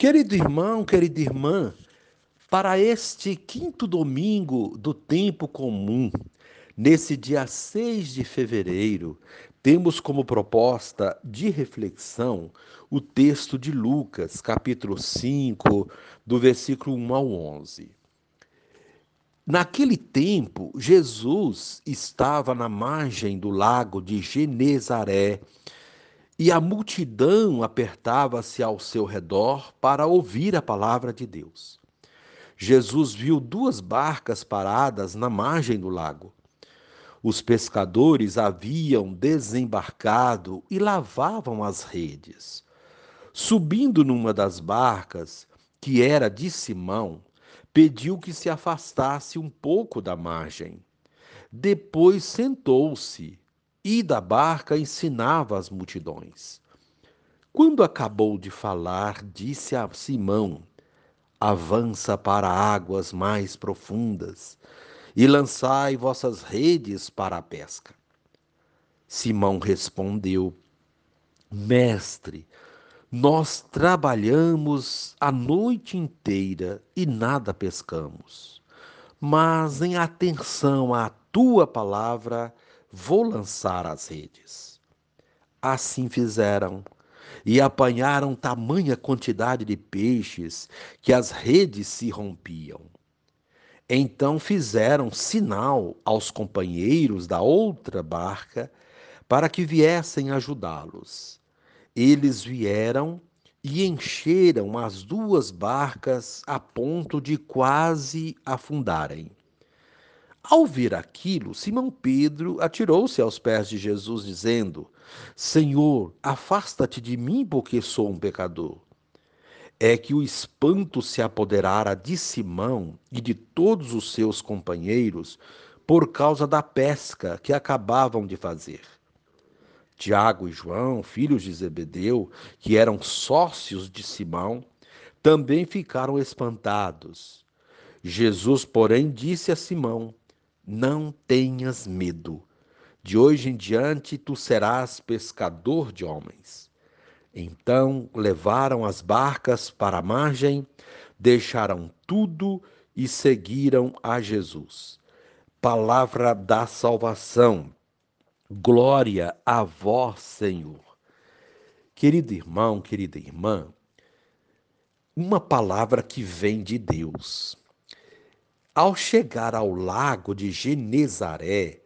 Querido irmão, querida irmã, para este quinto domingo do tempo comum, nesse dia 6 de fevereiro, temos como proposta de reflexão o texto de Lucas, capítulo 5, do versículo 1 ao 11. Naquele tempo, Jesus estava na margem do lago de Genezaré e a multidão apertava-se ao seu redor para ouvir a palavra de Deus. Jesus viu duas barcas paradas na margem do lago. Os pescadores haviam desembarcado e lavavam as redes. Subindo numa das barcas, que era de Simão, pediu que se afastasse um pouco da margem. Depois sentou-se e da barca ensinava as multidões. Quando acabou de falar, disse a Simão: Avança para águas mais profundas e lançai vossas redes para a pesca. Simão respondeu: Mestre, nós trabalhamos a noite inteira e nada pescamos. Mas em atenção à tua palavra, vou lançar as redes. Assim fizeram, e apanharam tamanha quantidade de peixes que as redes se rompiam. Então fizeram sinal aos companheiros da outra barca para que viessem ajudá-los. Eles vieram e encheram as duas barcas a ponto de quase afundarem. Ao ver aquilo, Simão Pedro atirou-se aos pés de Jesus, dizendo: Senhor, afasta-te de mim, porque sou um pecador. É que o espanto se apoderara de Simão e de todos os seus companheiros por causa da pesca que acabavam de fazer. Tiago e João, filhos de Zebedeu, que eram sócios de Simão, também ficaram espantados. Jesus, porém, disse a Simão: não tenhas medo. De hoje em diante tu serás pescador de homens. Então levaram as barcas para a margem, deixaram tudo e seguiram a Jesus. Palavra da salvação. Glória a vós, Senhor. Querido irmão, querida irmã, uma palavra que vem de Deus. Ao chegar ao lago de Genezaré,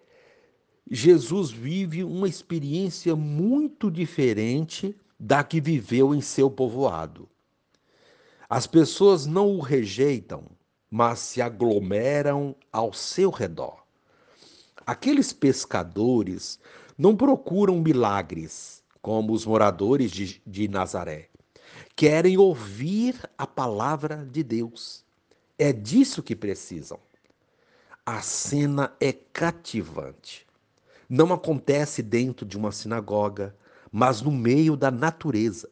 Jesus vive uma experiência muito diferente da que viveu em seu povoado. As pessoas não o rejeitam, mas se aglomeram ao seu redor. Aqueles pescadores não procuram milagres, como os moradores de, de Nazaré. Querem ouvir a palavra de Deus. É disso que precisam. A cena é cativante. Não acontece dentro de uma sinagoga, mas no meio da natureza.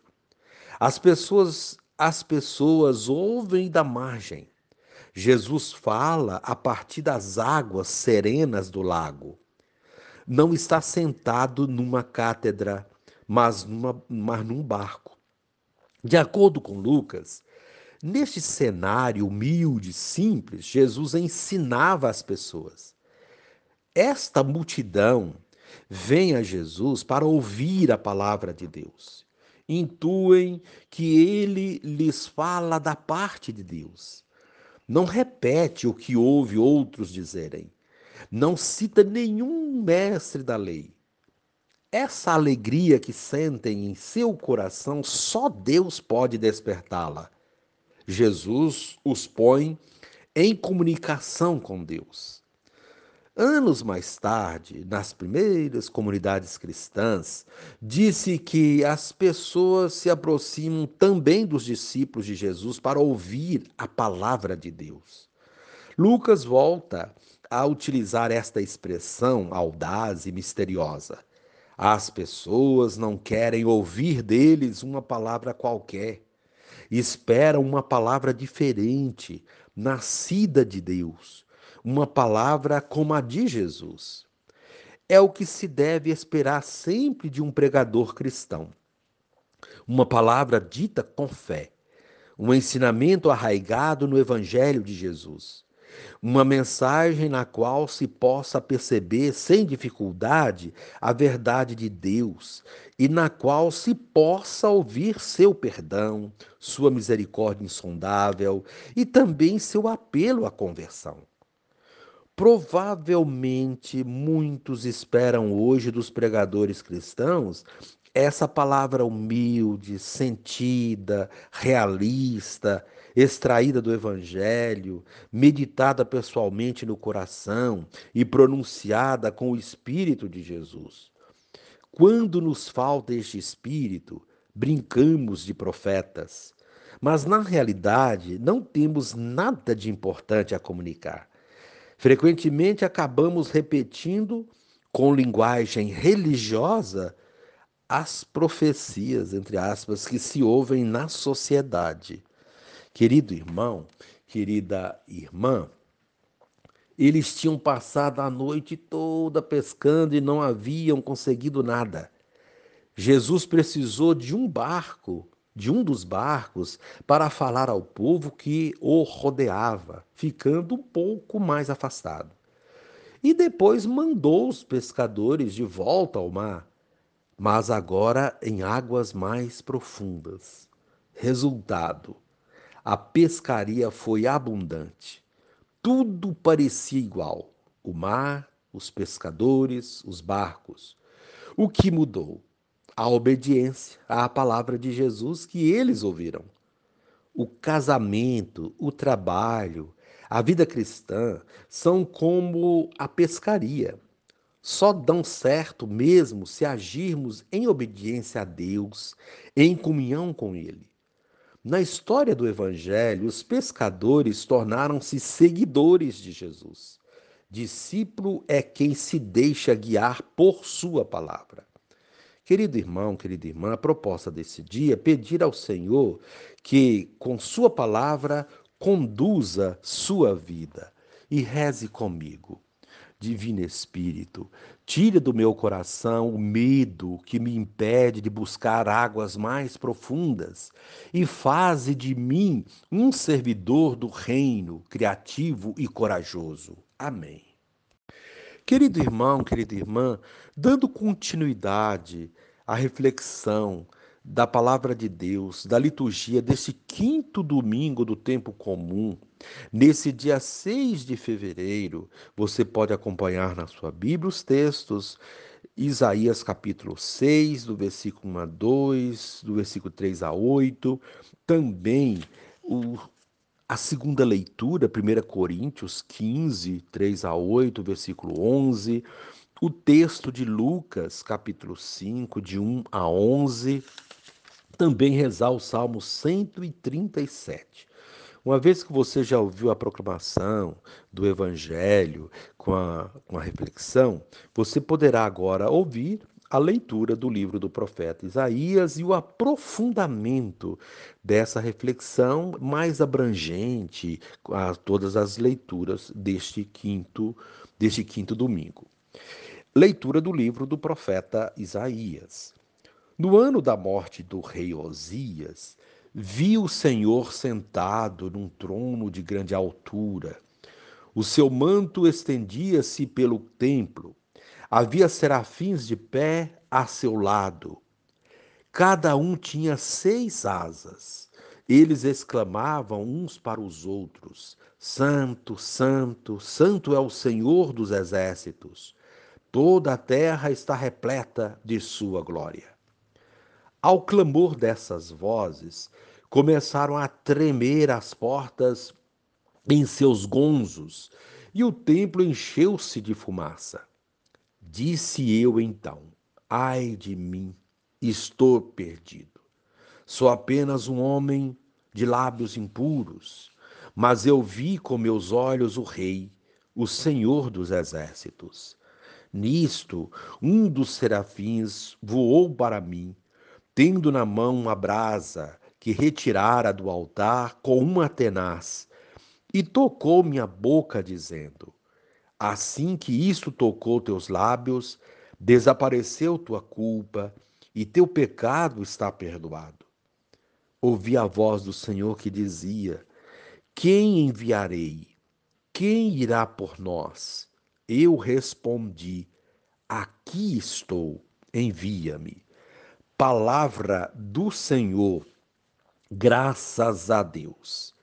As pessoas, as pessoas ouvem da margem. Jesus fala a partir das águas serenas do lago. Não está sentado numa cátedra, mas, numa, mas num barco. De acordo com Lucas, Neste cenário humilde, simples, Jesus ensinava as pessoas. Esta multidão vem a Jesus para ouvir a palavra de Deus. Intuem que ele lhes fala da parte de Deus. Não repete o que ouve outros dizerem. Não cita nenhum mestre da lei. Essa alegria que sentem em seu coração, só Deus pode despertá-la. Jesus os põe em comunicação com Deus. Anos mais tarde, nas primeiras comunidades cristãs, disse que as pessoas se aproximam também dos discípulos de Jesus para ouvir a palavra de Deus. Lucas volta a utilizar esta expressão audaz e misteriosa. As pessoas não querem ouvir deles uma palavra qualquer esperam uma palavra diferente, nascida de Deus, uma palavra como a de Jesus. É o que se deve esperar sempre de um pregador cristão. Uma palavra dita com fé, um ensinamento arraigado no Evangelho de Jesus. Uma mensagem na qual se possa perceber sem dificuldade a verdade de Deus e na qual se possa ouvir seu perdão, sua misericórdia insondável e também seu apelo à conversão. Provavelmente muitos esperam hoje dos pregadores cristãos essa palavra humilde, sentida, realista, extraída do Evangelho, meditada pessoalmente no coração e pronunciada com o Espírito de Jesus. Quando nos falta este Espírito, brincamos de profetas, mas na realidade não temos nada de importante a comunicar. Frequentemente acabamos repetindo com linguagem religiosa as profecias, entre aspas, que se ouvem na sociedade. Querido irmão, querida irmã, eles tinham passado a noite toda pescando e não haviam conseguido nada. Jesus precisou de um barco, de um dos barcos, para falar ao povo que o rodeava, ficando um pouco mais afastado. E depois mandou os pescadores de volta ao mar mas agora em águas mais profundas. Resultado: a pescaria foi abundante. Tudo parecia igual: o mar, os pescadores, os barcos. O que mudou? A obediência à palavra de Jesus que eles ouviram. O casamento, o trabalho, a vida cristã são como a pescaria só dão certo mesmo se agirmos em obediência a Deus, em comunhão com Ele. Na história do Evangelho, os pescadores tornaram-se seguidores de Jesus. Discípulo é quem se deixa guiar por Sua palavra. Querido irmão, querida irmã, a proposta desse dia é pedir ao Senhor que, com Sua palavra, conduza sua vida. E reze comigo. Divino Espírito, tire do meu coração o medo que me impede de buscar águas mais profundas e faze de mim um servidor do reino, criativo e corajoso. Amém. Querido irmão, querida irmã, dando continuidade à reflexão da palavra de Deus, da liturgia desse quinto domingo do tempo comum, nesse dia 6 de fevereiro, você pode acompanhar na sua Bíblia os textos Isaías capítulo 6, do versículo 1 a 2, do versículo 3 a 8, também o, a segunda leitura, 1 Coríntios 15, 3 a 8, versículo 11, o texto de Lucas capítulo 5, de 1 a 11, também rezar o Salmo 137. Uma vez que você já ouviu a proclamação do Evangelho com a, com a reflexão, você poderá agora ouvir a leitura do livro do profeta Isaías e o aprofundamento dessa reflexão mais abrangente a todas as leituras deste quinto, deste quinto domingo. Leitura do livro do profeta Isaías. No ano da morte do rei Osias, vi o Senhor sentado num trono de grande altura. O seu manto estendia-se pelo templo. Havia serafins de pé a seu lado. Cada um tinha seis asas. Eles exclamavam uns para os outros: Santo, Santo, Santo é o Senhor dos exércitos. Toda a terra está repleta de sua glória. Ao clamor dessas vozes, começaram a tremer as portas em seus gonzos, e o templo encheu-se de fumaça. Disse eu então: Ai de mim, estou perdido. Sou apenas um homem de lábios impuros, mas eu vi com meus olhos o Rei, o Senhor dos exércitos. Nisto, um dos serafins voou para mim tendo na mão uma brasa que retirara do altar com uma tenaz, e tocou minha boca, dizendo: Assim que isto tocou teus lábios, desapareceu tua culpa e teu pecado está perdoado. ouvi a voz do Senhor que dizia: Quem enviarei? Quem irá por nós? Eu respondi: Aqui estou, envia-me. Palavra do Senhor, graças a Deus.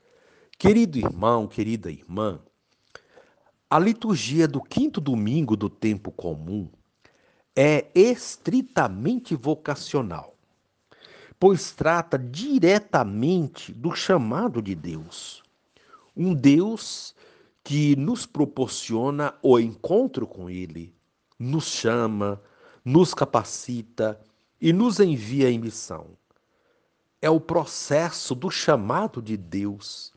Querido irmão, querida irmã, a liturgia do quinto domingo do tempo comum é estritamente vocacional pois trata diretamente do chamado de Deus. Um Deus que nos proporciona o encontro com Ele, nos chama, nos capacita e nos envia em missão. É o processo do chamado de Deus.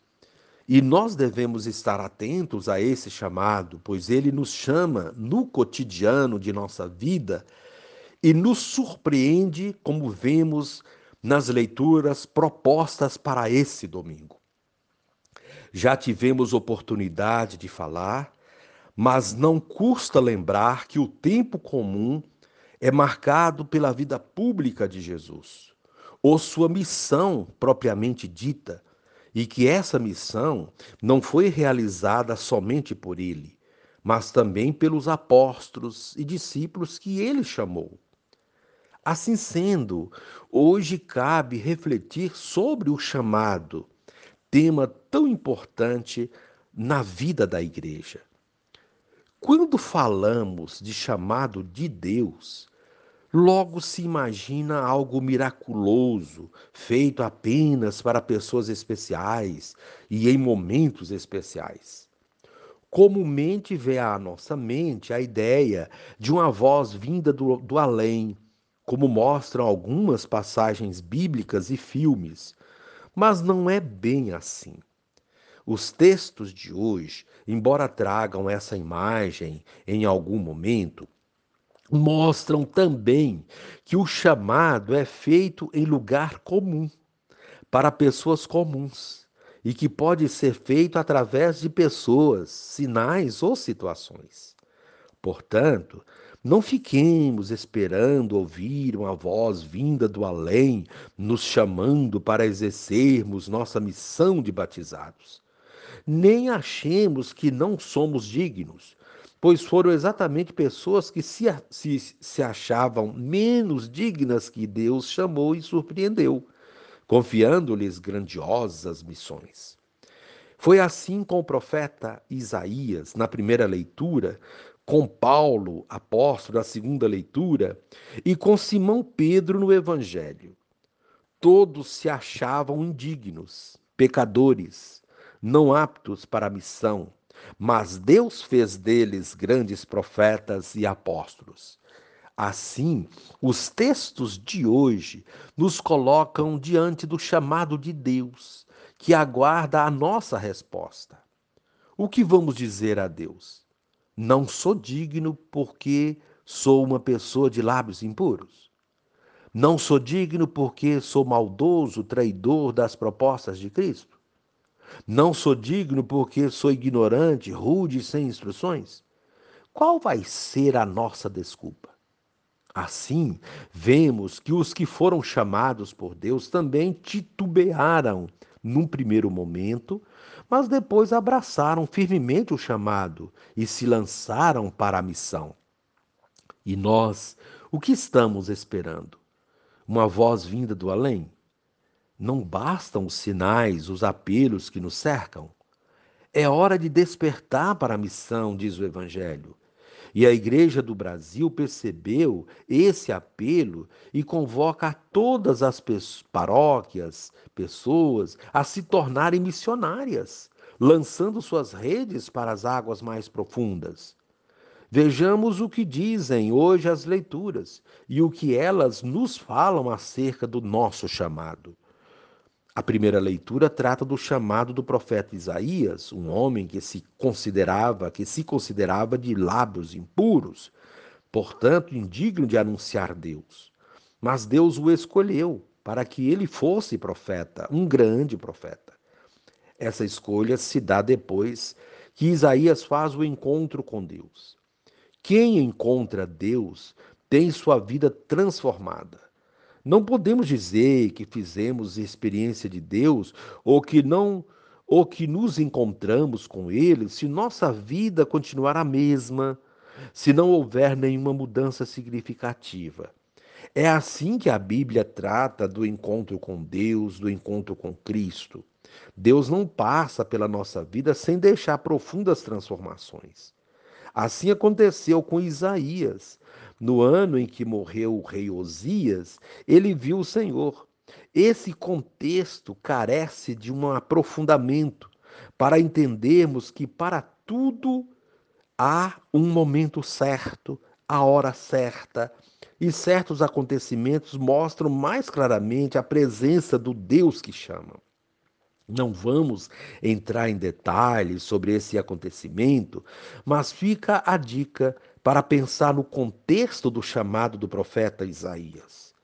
E nós devemos estar atentos a esse chamado, pois ele nos chama no cotidiano de nossa vida e nos surpreende, como vemos nas leituras propostas para esse domingo. Já tivemos oportunidade de falar, mas não custa lembrar que o tempo comum é marcado pela vida pública de Jesus, ou sua missão propriamente dita, e que essa missão não foi realizada somente por ele, mas também pelos apóstolos e discípulos que ele chamou. Assim sendo, hoje cabe refletir sobre o chamado, tema tão importante na vida da igreja. Quando falamos de chamado de Deus, logo se imagina algo miraculoso, feito apenas para pessoas especiais e em momentos especiais. Comumente vê à nossa mente a ideia de uma voz vinda do, do além, como mostram algumas passagens bíblicas e filmes, mas não é bem assim. Os textos de hoje, embora tragam essa imagem em algum momento, mostram também que o chamado é feito em lugar comum, para pessoas comuns, e que pode ser feito através de pessoas, sinais ou situações. Portanto, não fiquemos esperando ouvir uma voz vinda do além, nos chamando para exercermos nossa missão de batizados. Nem achemos que não somos dignos, pois foram exatamente pessoas que se, se, se achavam menos dignas que Deus chamou e surpreendeu, confiando-lhes grandiosas missões. Foi assim com o profeta Isaías, na primeira leitura, com Paulo, apóstolo, na segunda leitura, e com Simão Pedro no Evangelho. Todos se achavam indignos, pecadores, não aptos para a missão, mas Deus fez deles grandes profetas e apóstolos. Assim, os textos de hoje nos colocam diante do chamado de Deus, que aguarda a nossa resposta. O que vamos dizer a Deus? Não sou digno porque sou uma pessoa de lábios impuros. Não sou digno porque sou maldoso, traidor das propostas de Cristo. Não sou digno porque sou ignorante, rude e sem instruções. Qual vai ser a nossa desculpa? Assim, vemos que os que foram chamados por Deus também titubearam num primeiro momento, mas depois abraçaram firmemente o chamado e se lançaram para a missão. E nós, o que estamos esperando? Uma voz vinda do além? Não bastam os sinais, os apelos que nos cercam? É hora de despertar para a missão, diz o Evangelho. E a Igreja do Brasil percebeu esse apelo e convoca todas as paróquias, pessoas, a se tornarem missionárias, lançando suas redes para as águas mais profundas. Vejamos o que dizem hoje as leituras e o que elas nos falam acerca do nosso chamado. A primeira leitura trata do chamado do profeta Isaías, um homem que se considerava, que se considerava de lábios impuros, portanto indigno de anunciar Deus. Mas Deus o escolheu para que ele fosse profeta, um grande profeta. Essa escolha se dá depois que Isaías faz o encontro com Deus. Quem encontra Deus tem sua vida transformada Não podemos dizer que fizemos experiência de Deus ou que não ou que nos encontramos com ele se nossa vida continuar a mesma, se não houver nenhuma mudança significativa. É assim que a Bíblia trata do encontro com Deus, do encontro com Cristo. Deus não passa pela nossa vida sem deixar profundas transformações. Assim aconteceu com Isaías. No ano em que morreu o rei Osias, ele viu o Senhor. Esse contexto carece de um aprofundamento para entendermos que para tudo há um momento certo, a hora certa, e certos acontecimentos mostram mais claramente a presença do Deus que chama. Não vamos entrar em detalhes sobre esse acontecimento, mas fica a dica para pensar no contexto do chamado do profeta Isaías.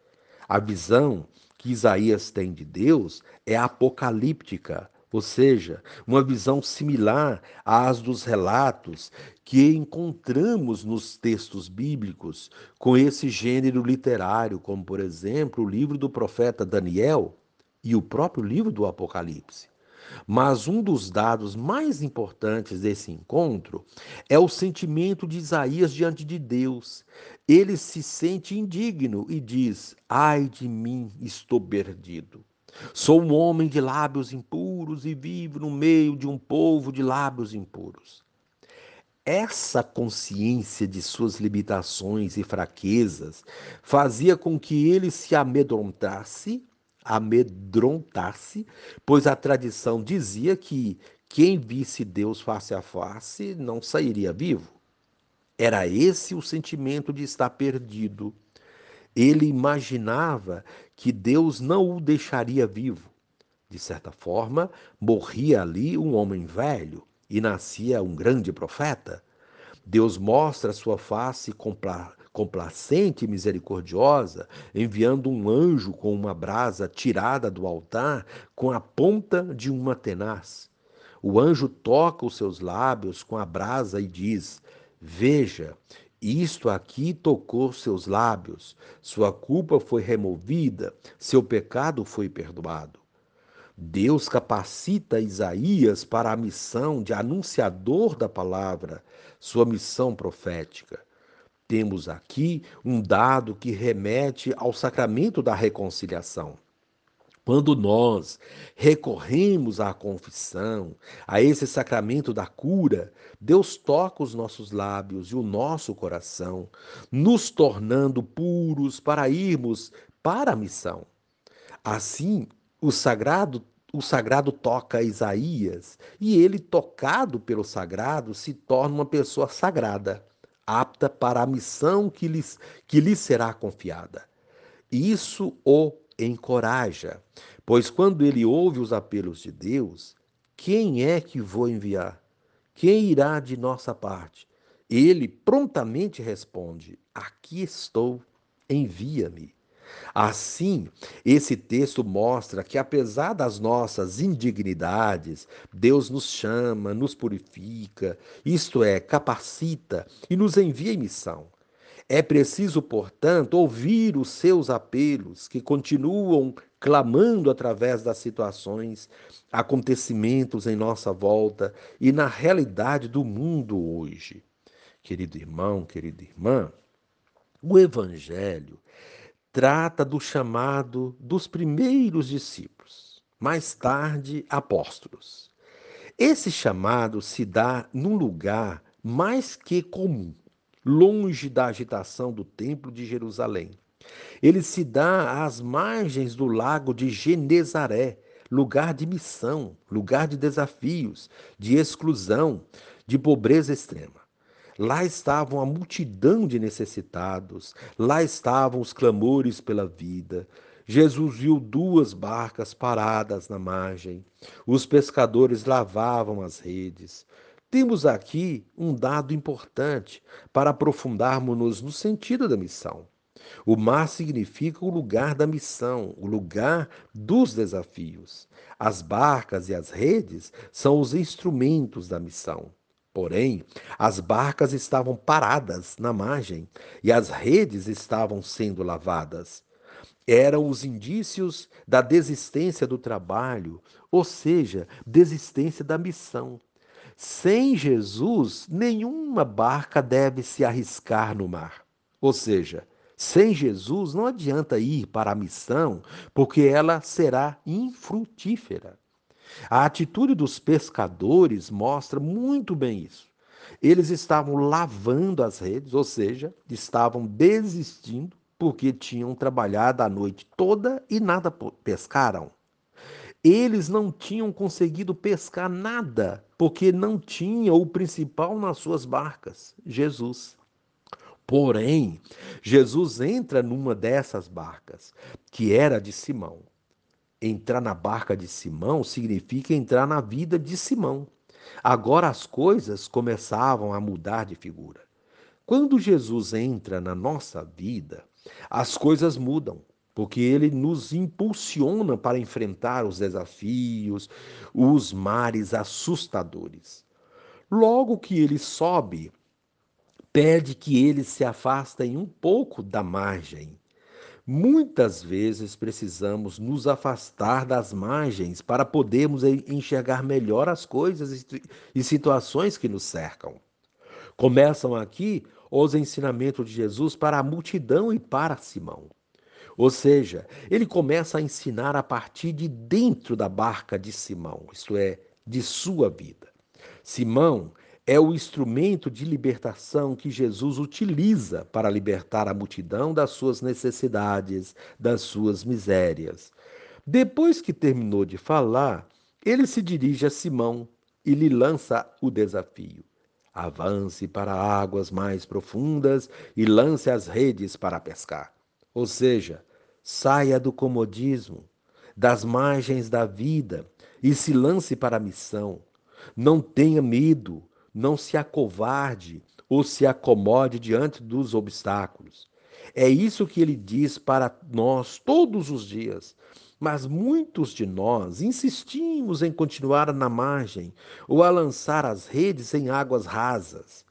A visão que Isaías tem de Deus é apocalíptica, ou seja, uma visão similar às dos relatos que encontramos nos textos bíblicos com esse gênero literário, como por exemplo o livro do profeta Daniel e o próprio livro do Apocalipse. Mas um dos dados mais importantes desse encontro é o sentimento de Isaías diante de Deus. Ele se sente indigno e diz: Ai de mim, estou perdido. Sou um homem de lábios impuros e vivo no meio de um povo de lábios impuros. Essa consciência de suas limitações e fraquezas fazia com que ele se amedrontasse, amedrontasse, pois a tradição dizia que quem visse Deus face a face não sairia vivo. Era esse o sentimento de estar perdido ele imaginava que Deus não o deixaria vivo. De certa forma, morria ali um homem velho e nascia um grande profeta. Deus mostra sua face complacente e misericordiosa, enviando um anjo com uma brasa tirada do altar com a ponta de uma tenaz. O anjo toca os seus lábios com a brasa e diz: Veja, isto aqui tocou seus lábios, sua culpa foi removida, seu pecado foi perdoado. Deus capacita Isaías para a missão de anunciador da palavra, sua missão profética. Temos aqui um dado que remete ao sacramento da reconciliação. Quando nós recorremos à confissão, a esse sacramento da cura, Deus toca os nossos lábios e o nosso coração, nos tornando puros para irmos para a missão. Assim, o sagrado o sagrado toca Isaías e ele, tocado pelo sagrado, se torna uma pessoa sagrada, apta para a missão que lhe, que lhe será confiada. Isso o encoraja, pois quando ele ouve os apelos de Deus, quem é que vou enviar? Quem irá de nossa parte? Ele prontamente responde: Aqui estou, envia-me. Assim, esse texto mostra que, apesar das nossas indignidades, Deus nos chama, nos purifica, isto é, capacita e nos envia em missão. É preciso, portanto, ouvir os seus apelos, que continuam clamando através das situações, acontecimentos em nossa volta e na realidade do mundo hoje. Querido irmão, querida irmã, o Evangelho trata do chamado dos primeiros discípulos, mais tarde apóstolos. Esse chamado se dá num lugar mais que comum, longe da agitação do Templo de Jerusalém. Ele se dá às margens do lago de Genezaré, lugar de missão, lugar de desafios, de exclusão, de pobreza extrema. Lá estavam a multidão de necessitados, lá estavam os clamores pela vida. Jesus viu duas barcas paradas na margem. Os pescadores lavavam as redes. Temos aqui um dado importante para aprofundarmos-nos no sentido da missão. O mar significa o lugar da missão, o lugar dos desafios. As barcas e as redes são os instrumentos da missão. Porém, as barcas estavam paradas na margem e as redes estavam sendo lavadas. eram os indícios da desistência do trabalho, ou seja, desistência da missão. Sem Jesus, nenhuma barca deve se arriscar no mar. Ou seja, sem Jesus não adianta ir para a missão, porque ela será infrutífera. A atitude dos pescadores mostra muito bem isso. Eles estavam lavando as redes, ou seja, estavam desistindo porque tinham trabalhado a noite toda e nada pescaram. Eles não tinham conseguido pescar nada, porque não tinha o principal nas suas barcas, Jesus. Porém, Jesus entra numa dessas barcas, que era de Simão. Entrar na barca de Simão significa entrar na vida de Simão. Agora as coisas começavam a mudar de figura. Quando Jesus entra na nossa vida, as coisas mudam, porque ele nos impulsiona para enfrentar os desafios, os mares assustadores. Logo que ele sobe, pede que eles se afastem um pouco da margem. Muitas vezes precisamos nos afastar das margens para podermos enxergar melhor as coisas e situações que nos cercam. Começam aqui os ensinamentos de Jesus para a multidão e para Simão. Ou seja, ele começa a ensinar a partir de dentro da barca de Simão, isto é, de sua vida. Simão é o instrumento de libertação que Jesus utiliza para libertar a multidão das suas necessidades, das suas misérias. Depois que terminou de falar, ele se dirige a Simão e lhe lança o desafio. Avance para águas mais profundas e lance as redes para pescar. Ou seja, saia do comodismo, das margens da vida e se lance para a missão. Não tenha medo, não se acovarde ou se acomode diante dos obstáculos. É isso que ele diz para nós todos os dias. Mas muitos de nós insistimos em continuar na margem ou a lançar as redes em águas rasas.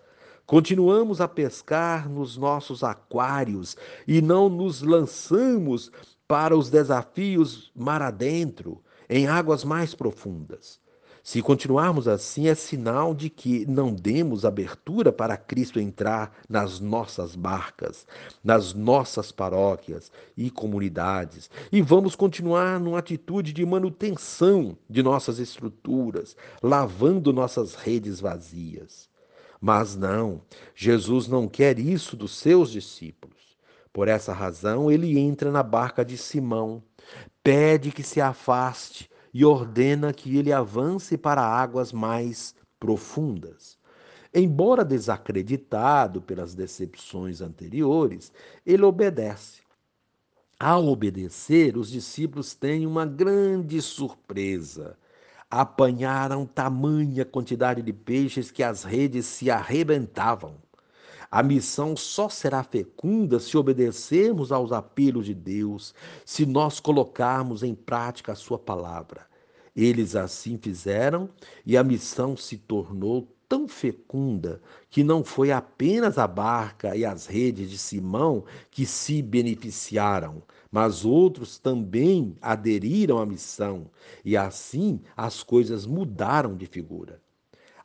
Continuamos a pescar nos nossos aquários e não nos lançamos para os desafios mar adentro, em águas mais profundas. Se continuarmos assim, é sinal de que não demos abertura para Cristo entrar nas nossas barcas, nas nossas paróquias e comunidades, e vamos continuar numa atitude de manutenção de nossas estruturas, lavando nossas redes vazias. Mas não, Jesus não quer isso dos seus discípulos. Por essa razão, ele entra na barca de Simão, pede que se afaste e ordena que ele avance para águas mais profundas. Embora desacreditado pelas decepções anteriores, ele obedece. Ao obedecer, os discípulos têm uma grande surpresa. Apanharam tamanha quantidade de peixes que as redes se arrebentavam. A missão só será fecunda se obedecermos aos apelos de Deus, se nós colocarmos em prática a Sua palavra. Eles assim fizeram e a missão se tornou tão fecunda que não foi apenas a barca e as redes de Simão que se beneficiaram, mas outros também aderiram à missão, e assim as coisas mudaram de figura.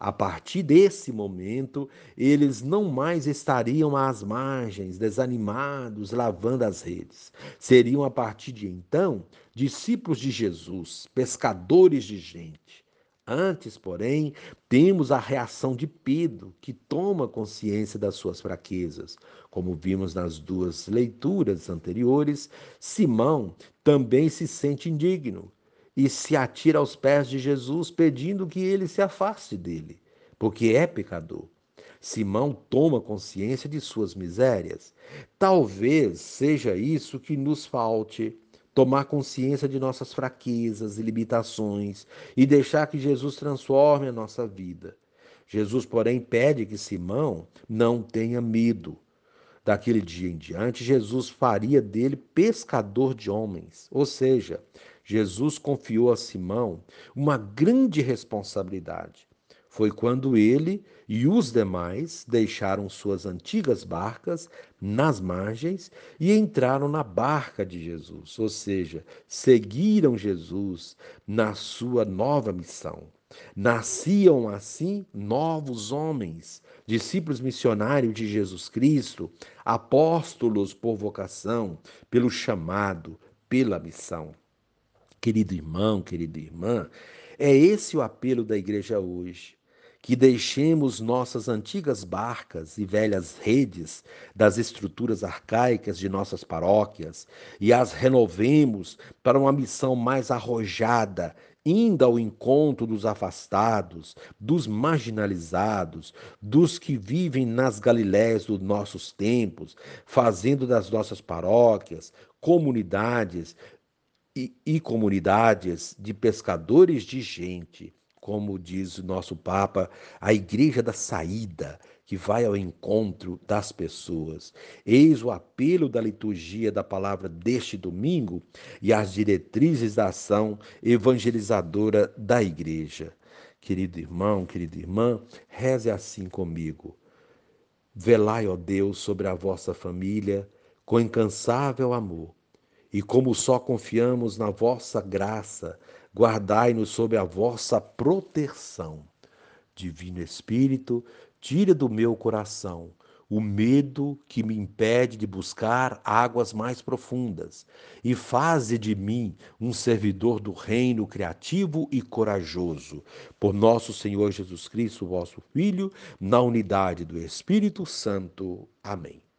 A partir desse momento, eles não mais estariam às margens, desanimados, lavando as redes. Seriam, a partir de então, discípulos de Jesus, pescadores de gente. Antes, porém, temos a reação de Pedro, que toma consciência das suas fraquezas. Como vimos nas duas leituras anteriores, Simão também se sente indigno e se atira aos pés de Jesus, pedindo que ele se afaste dele, porque é pecador. Simão toma consciência de suas misérias. Talvez seja isso que nos falte tomar consciência de nossas fraquezas e limitações e deixar que Jesus transforme a nossa vida. Jesus, porém, pede que Simão não tenha medo. Daquele dia em diante, Jesus faria dele pescador de homens, ou seja, Jesus confiou a Simão uma grande responsabilidade. foi quando ele e os demais deixaram suas antigas barcas nas margens e entraram na barca de Jesus, ou seja, seguiram Jesus na sua nova missão. Nasciam assim novos homens, discípulos missionários de Jesus Cristo, apóstolos por vocação, pelo chamado, pela missão. Querido irmão, querida irmã, é esse o apelo da igreja hoje que deixemos nossas antigas barcas e velhas redes das estruturas arcaicas de nossas paróquias e as renovemos para uma missão mais arrojada, indo ao encontro dos afastados, dos marginalizados, dos que vivem nas Galiléias dos nossos tempos, fazendo das nossas paróquias, comunidades e, e comunidades de pescadores de gente como diz o nosso Papa, a igreja da saída, que vai ao encontro das pessoas. Eis o apelo da liturgia da palavra deste domingo e as diretrizes da ação evangelizadora da igreja. Querido irmão, querida irmã, reze assim comigo. Velai, ó Deus, sobre a vossa família com incansável amor, e como só confiamos na vossa graça, guardai-nos sob a vossa proteção. Divino Espírito, tira do meu coração o medo que me impede de buscar águas mais profundas e faze de mim um servidor do reino criativo e corajoso. Por nosso Senhor Jesus Cristo, vosso Filho, na unidade do Espírito Santo. Amém.